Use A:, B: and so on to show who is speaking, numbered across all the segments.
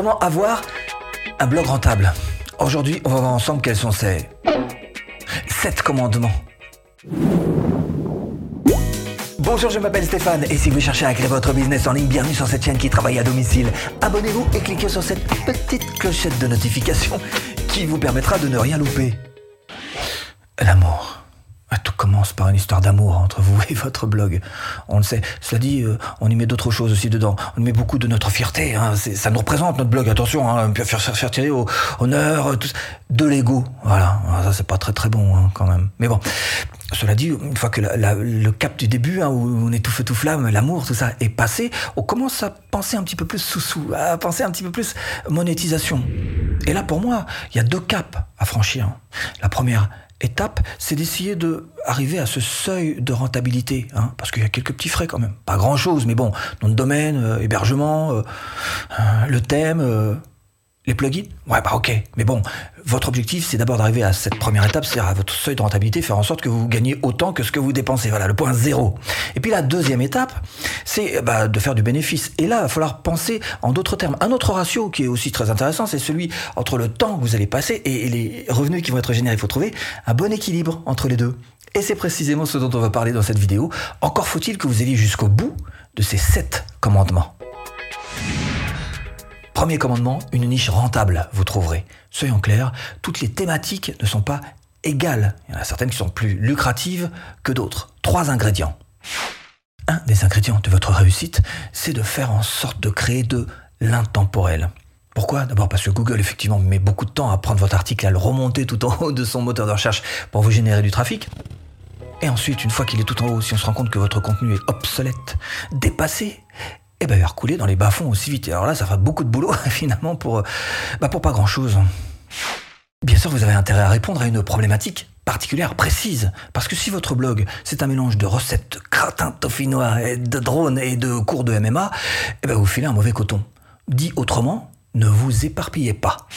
A: Comment avoir un blog rentable Aujourd'hui, on va voir ensemble quels sont ces 7 commandements. Bonjour, je m'appelle Stéphane et si vous cherchez à créer votre business en ligne, bienvenue sur cette chaîne qui travaille à domicile. Abonnez-vous et cliquez sur cette petite clochette de notification qui vous permettra de ne rien louper. L'amour. Ah, tout commence par une histoire d'amour entre vous et votre blog. On le sait. Cela dit, euh, on y met d'autres choses aussi dedans. On y met beaucoup de notre fierté. Hein. Ça nous représente notre blog. Attention, hein, tirer au honneur, euh, tout, de l'ego. Voilà. Ah, ça, c'est pas très très bon hein, quand même. Mais bon. Cela dit, une fois que le cap du début, hein, où on est tout feu tout flamme, l'amour, tout ça est passé, on commence à penser un petit peu plus sous-sous, à penser un petit peu plus monétisation. Et là, pour moi, il y a deux caps à franchir. La première, étape, c'est d'essayer de arriver à ce seuil de rentabilité, hein, parce qu'il y a quelques petits frais quand même, pas grand chose, mais bon, nom de domaine, euh, hébergement, euh, euh, le thème, les plugins Ouais, bah ok. Mais bon, votre objectif, c'est d'abord d'arriver à cette première étape, c'est-à-dire à votre seuil de rentabilité, faire en sorte que vous gagnez autant que ce que vous dépensez. Voilà, le point zéro. Et puis la deuxième étape, c'est bah, de faire du bénéfice. Et là, il va falloir penser en d'autres termes. Un autre ratio qui est aussi très intéressant, c'est celui entre le temps que vous allez passer et les revenus qui vont être générés. Il faut trouver un bon équilibre entre les deux. Et c'est précisément ce dont on va parler dans cette vidéo. Encore faut-il que vous alliez jusqu'au bout de ces sept commandements. Premier commandement, une niche rentable, vous trouverez. Soyons clairs, toutes les thématiques ne sont pas égales. Il y en a certaines qui sont plus lucratives que d'autres. Trois ingrédients. Un des ingrédients de votre réussite, c'est de faire en sorte de créer de l'intemporel. Pourquoi? D'abord parce que Google effectivement met beaucoup de temps à prendre votre article, à le remonter tout en haut de son moteur de recherche pour vous générer du trafic. Et ensuite, une fois qu'il est tout en haut, si on se rend compte que votre contenu est obsolète, dépassé, eh ben, il va recouler dans les bas-fonds aussi vite. alors là, ça fera beaucoup de boulot, finalement, pour, bah, pour pas grand-chose. Bien sûr, vous avez intérêt à répondre à une problématique particulière, précise. Parce que si votre blog, c'est un mélange de recettes cratins toffinois, et de drones et de cours de MMA, eh ben, vous filez un mauvais coton. Dit autrement, ne vous éparpillez pas.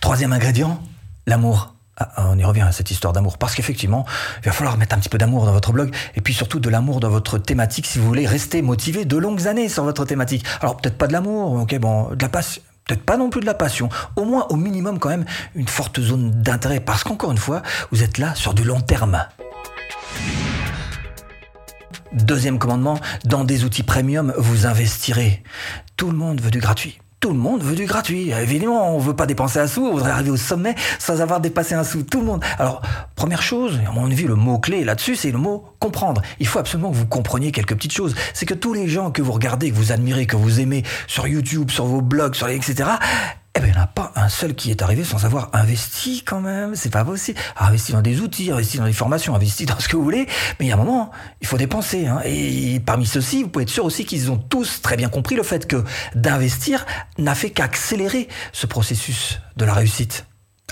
A: Troisième ingrédient, l'amour. Ah, ah, on y revient à cette histoire d'amour. Parce qu'effectivement, il va falloir mettre un petit peu d'amour dans votre blog et puis surtout de l'amour dans votre thématique si vous voulez rester motivé de longues années sur votre thématique. Alors peut-être pas de l'amour, ok, bon, de la passion. Peut-être pas non plus de la passion, au moins au minimum quand même une forte zone d'intérêt, parce qu'encore une fois, vous êtes là sur du long terme. Deuxième commandement, dans des outils premium, vous investirez. Tout le monde veut du gratuit tout le monde veut du gratuit. Évidemment, on veut pas dépenser un sou, on voudrait arriver au sommet sans avoir dépassé un sou. Tout le monde. Alors, première chose, à mon avis, le mot-clé là-dessus, c'est le mot comprendre. Il faut absolument que vous compreniez quelques petites choses. C'est que tous les gens que vous regardez, que vous admirez, que vous aimez sur YouTube, sur vos blogs, sur les, etc., eh bien, il n'y en a pas un seul qui est arrivé sans avoir investi quand même. C'est pas possible. Investi dans des outils, investi dans des formations, investi dans ce que vous voulez. Mais il y a un moment, il faut dépenser. Hein. Et parmi ceux-ci, vous pouvez être sûr aussi qu'ils ont tous très bien compris le fait que d'investir n'a fait qu'accélérer ce processus de la réussite.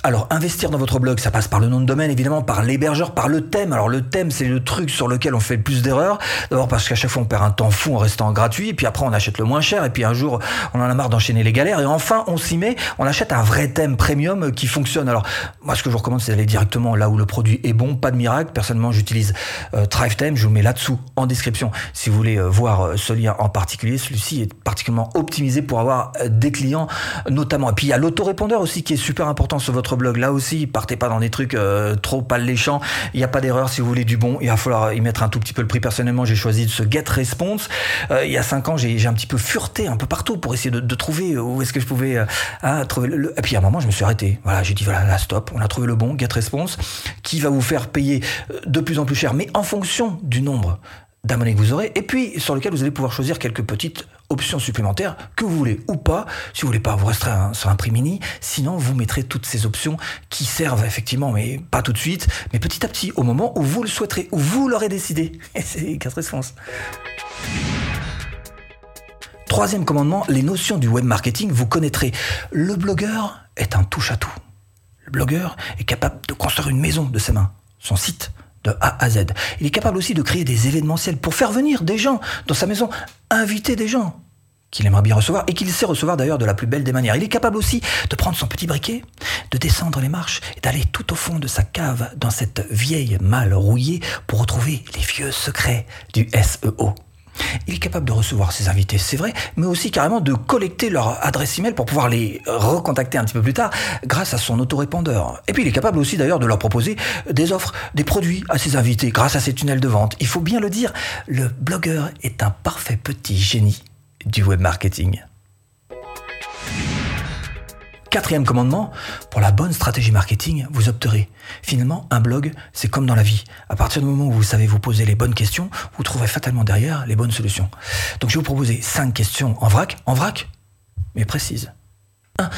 A: Alors, investir dans votre blog, ça passe par le nom de domaine, évidemment, par l'hébergeur, par le thème. Alors, le thème, c'est le truc sur lequel on fait le plus d'erreurs. D'abord parce qu'à chaque fois, on perd un temps fou en restant gratuit, puis après, on achète le moins cher, et puis un jour, on en a marre d'enchaîner les galères, et enfin, on s'y met, on achète un vrai thème premium qui fonctionne. Alors, moi, ce que je vous recommande, c'est d'aller directement là où le produit est bon, pas de miracle. Personnellement, j'utilise euh, Thrive je vous mets là-dessous, en description, si vous voulez euh, voir euh, ce lien en particulier. Celui-ci est particulièrement optimisé pour avoir euh, des clients, notamment. Et puis, il y a l'autorépondeur aussi qui est super important sur votre blog. Là aussi, partez pas dans des trucs euh, trop alléchants. Il n'y a pas d'erreur si vous voulez du bon. Il va falloir y mettre un tout petit peu le prix. Personnellement, j'ai choisi de ce Get Response. Euh, il y a cinq ans, j'ai un petit peu fureté un peu partout pour essayer de, trouver où est-ce que je pouvais euh, hein, trouver le, Et puis à un moment, je me suis arrêté. Voilà, j'ai dit voilà, là stop. On a trouvé le bon Get Response qui va vous faire payer de plus en plus cher, mais en fonction du nombre d'abonnés que vous aurez, et puis sur lequel vous allez pouvoir choisir quelques petites options supplémentaires que vous voulez ou pas. Si vous voulez pas, vous resterez sur un prix mini. Sinon, vous mettrez toutes ces options qui servent effectivement, mais pas tout de suite, mais petit à petit, au moment où vous le souhaiterez, où vous l'aurez décidé. Et c'est quatre réponses. Troisième commandement, les notions du web marketing, vous connaîtrez. Le blogueur est un touche-à-tout. Le blogueur est capable de construire une maison de ses mains, son site, de A à Z. Il est capable aussi de créer des événementiels pour faire venir des gens dans sa maison, inviter des gens qu'il aimerait bien recevoir et qu'il sait recevoir d'ailleurs de la plus belle des manières. Il est capable aussi de prendre son petit briquet, de descendre les marches et d'aller tout au fond de sa cave dans cette vieille malle rouillée pour retrouver les vieux secrets du SEO. Il est capable de recevoir ses invités, c'est vrai, mais aussi carrément de collecter leur adresse email pour pouvoir les recontacter un petit peu plus tard grâce à son autorépondeur. Et puis il est capable aussi d'ailleurs de leur proposer des offres, des produits à ses invités grâce à ses tunnels de vente. Il faut bien le dire, le blogueur est un parfait petit génie du web marketing. Quatrième commandement, pour la bonne stratégie marketing, vous opterez. Finalement, un blog, c'est comme dans la vie. À partir du moment où vous savez vous poser les bonnes questions, vous trouverez fatalement derrière les bonnes solutions. Donc je vais vous proposer cinq questions en vrac, en vrac, mais précises. 1.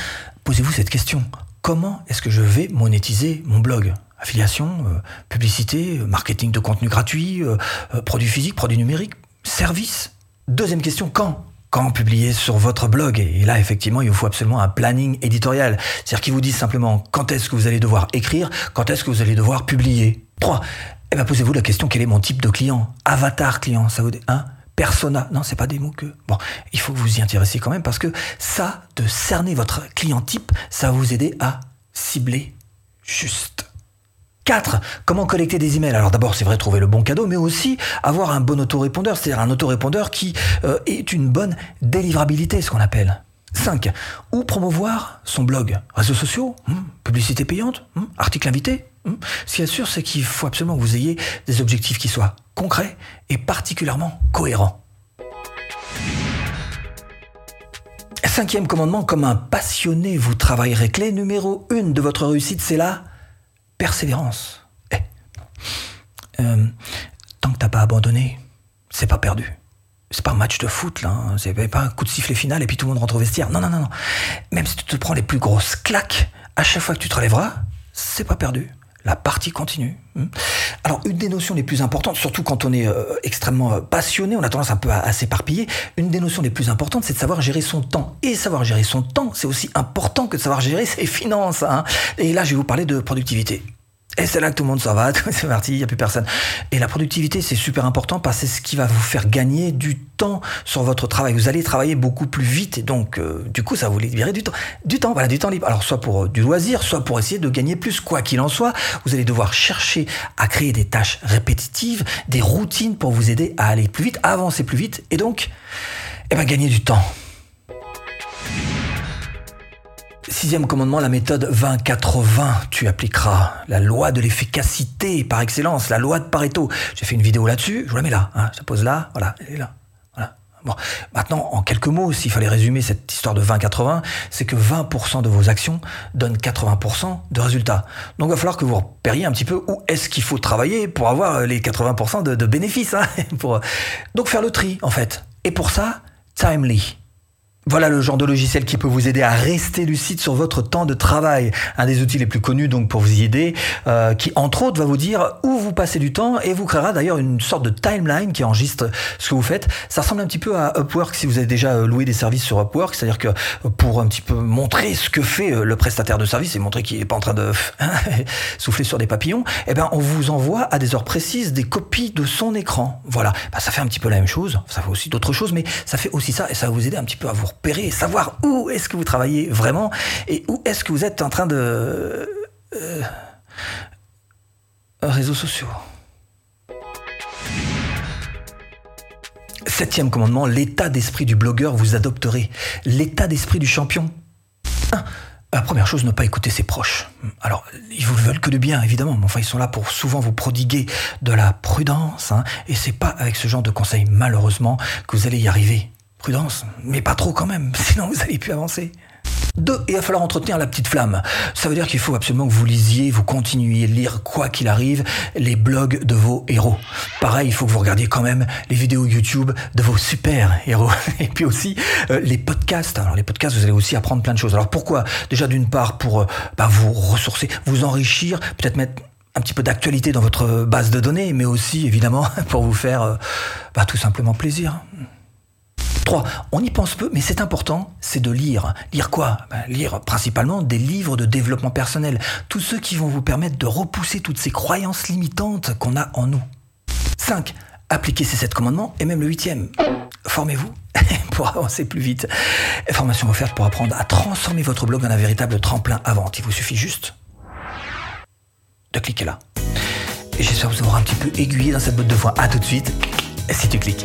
A: Posez-vous cette question. Comment est-ce que je vais monétiser mon blog? Affiliation, euh, publicité, euh, marketing de contenu gratuit, euh, produits physiques, produits numériques, services? Deuxième question, quand? Quand publier sur votre blog. Et là, effectivement, il vous faut absolument un planning éditorial. C'est-à-dire qu'il vous dit simplement quand est-ce que vous allez devoir écrire, quand est-ce que vous allez devoir publier. 3. Eh ben, posez-vous la question, quel est mon type de client? Avatar client, ça vous dit, hein? Persona, non, c'est pas des mots que. Bon, il faut que vous y intéressiez quand même parce que ça, de cerner votre client type, ça va vous aider à cibler juste. 4. Comment collecter des emails? Alors d'abord, c'est vrai, trouver le bon cadeau, mais aussi avoir un bon autorépondeur, c'est-à-dire un autorépondeur qui euh, est une bonne délivrabilité, ce qu'on appelle. 5. Où promouvoir son blog Réseaux sociaux hmm, Publicité payante hmm, Article invité hmm. Ce qui est sûr, c'est qu'il faut absolument que vous ayez des objectifs qui soient concrets et particulièrement cohérents. Cinquième commandement, comme un passionné, vous travaillerez. Clé numéro 1 de votre réussite, c'est la persévérance. Eh. Euh, tant que t'as pas abandonné, c'est pas perdu. C'est pas un match de foot, là. Hein. C'est pas un coup de sifflet final et puis tout le monde rentre au vestiaire. Non, non, non, non. Même si tu te prends les plus grosses claques, à chaque fois que tu te relèveras, c'est pas perdu. La partie continue. Alors, une des notions les plus importantes, surtout quand on est euh, extrêmement euh, passionné, on a tendance un peu à, s'éparpiller, une des notions les plus importantes, c'est de savoir gérer son temps. Et savoir gérer son temps, c'est aussi important que de savoir gérer ses finances. Hein. Et là, je vais vous parler de productivité. Et c'est là que tout le monde s'en va, c'est parti, il n'y a plus personne. Et la productivité, c'est super important parce que c'est ce qui va vous faire gagner du temps sur votre travail. Vous allez travailler beaucoup plus vite et donc, euh, du coup, ça va vous libérer du temps. Du temps, voilà, du temps libre. Alors, soit pour euh, du loisir, soit pour essayer de gagner plus. Quoi qu'il en soit, vous allez devoir chercher à créer des tâches répétitives, des routines pour vous aider à aller plus vite, à avancer plus vite et donc, eh ben, gagner du temps. Sixième commandement, la méthode 20-80. Tu appliqueras la loi de l'efficacité par excellence, la loi de Pareto. J'ai fait une vidéo là-dessus, je vous la mets là. Hein. Je pose là, voilà, elle est là. Bon, maintenant, en quelques mots, s'il fallait résumer cette histoire de 20-80, c'est que 20% de vos actions donnent 80% de résultats. Donc, il va falloir que vous repériez un petit peu où est-ce qu'il faut travailler pour avoir les 80% de, bénéfices. Hein, pour... Donc, faire le tri, en fait. Et pour ça, Timely. Voilà le genre de logiciel qui peut vous aider à rester lucide sur votre temps de travail. Un des outils les plus connus donc pour vous y aider, euh, qui entre autres va vous dire où vous passez du temps et vous créera d'ailleurs une sorte de timeline qui enregistre ce que vous faites. Ça ressemble un petit peu à Upwork si vous avez déjà euh, loué des services sur Upwork, c'est-à-dire que euh, pour un petit peu montrer ce que fait le prestataire de service et montrer qu'il n'est pas en train de souffler sur des papillons, eh ben on vous envoie à des heures précises des copies de son écran. Voilà, bah, ça fait un petit peu la même chose. Ça fait aussi d'autres choses, mais ça fait aussi ça et ça va vous aider un petit peu à vous repérer, savoir où est-ce que vous travaillez vraiment et où est-ce que vous êtes en train de... Euh, réseaux sociaux. Septième commandement, l'état d'esprit du blogueur vous adopterez. L'état d'esprit du champion. La première chose, ne pas écouter ses proches. Alors, ils vous veulent que du bien, évidemment, mais enfin, ils sont là pour souvent vous prodiguer de la prudence, hein, et c'est pas avec ce genre de conseils, malheureusement, que vous allez y arriver. Prudence, mais pas trop quand même, sinon vous n'allez plus avancer. Deux, il va falloir entretenir la petite flamme. Ça veut dire qu'il faut absolument que vous lisiez, vous continuiez de lire, quoi qu'il arrive, les blogs de vos héros. Pareil, il faut que vous regardiez quand même les vidéos YouTube de vos super héros. Et puis aussi euh, les podcasts. Alors les podcasts, vous allez aussi apprendre plein de choses. Alors pourquoi? Déjà d'une part pour euh, bah, vous ressourcer, vous enrichir, peut-être mettre un petit peu d'actualité dans votre base de données, mais aussi évidemment pour vous faire euh, bah, tout simplement plaisir. 3. On y pense peu, mais c'est important, c'est de lire. Lire quoi? Ben, Lire principalement des livres de développement personnel, tous ceux qui vont vous permettre de repousser toutes ces croyances limitantes qu'on a en nous. 5. Appliquez ces 7 commandements et même le huitième. Formez-vous pour avancer plus vite. Formation offerte pour apprendre à transformer votre blog en un véritable tremplin à vente. Il vous suffit juste de cliquer là. J'espère vous avoir un petit peu aiguillé dans cette botte de foin. A tout de suite, si tu cliques.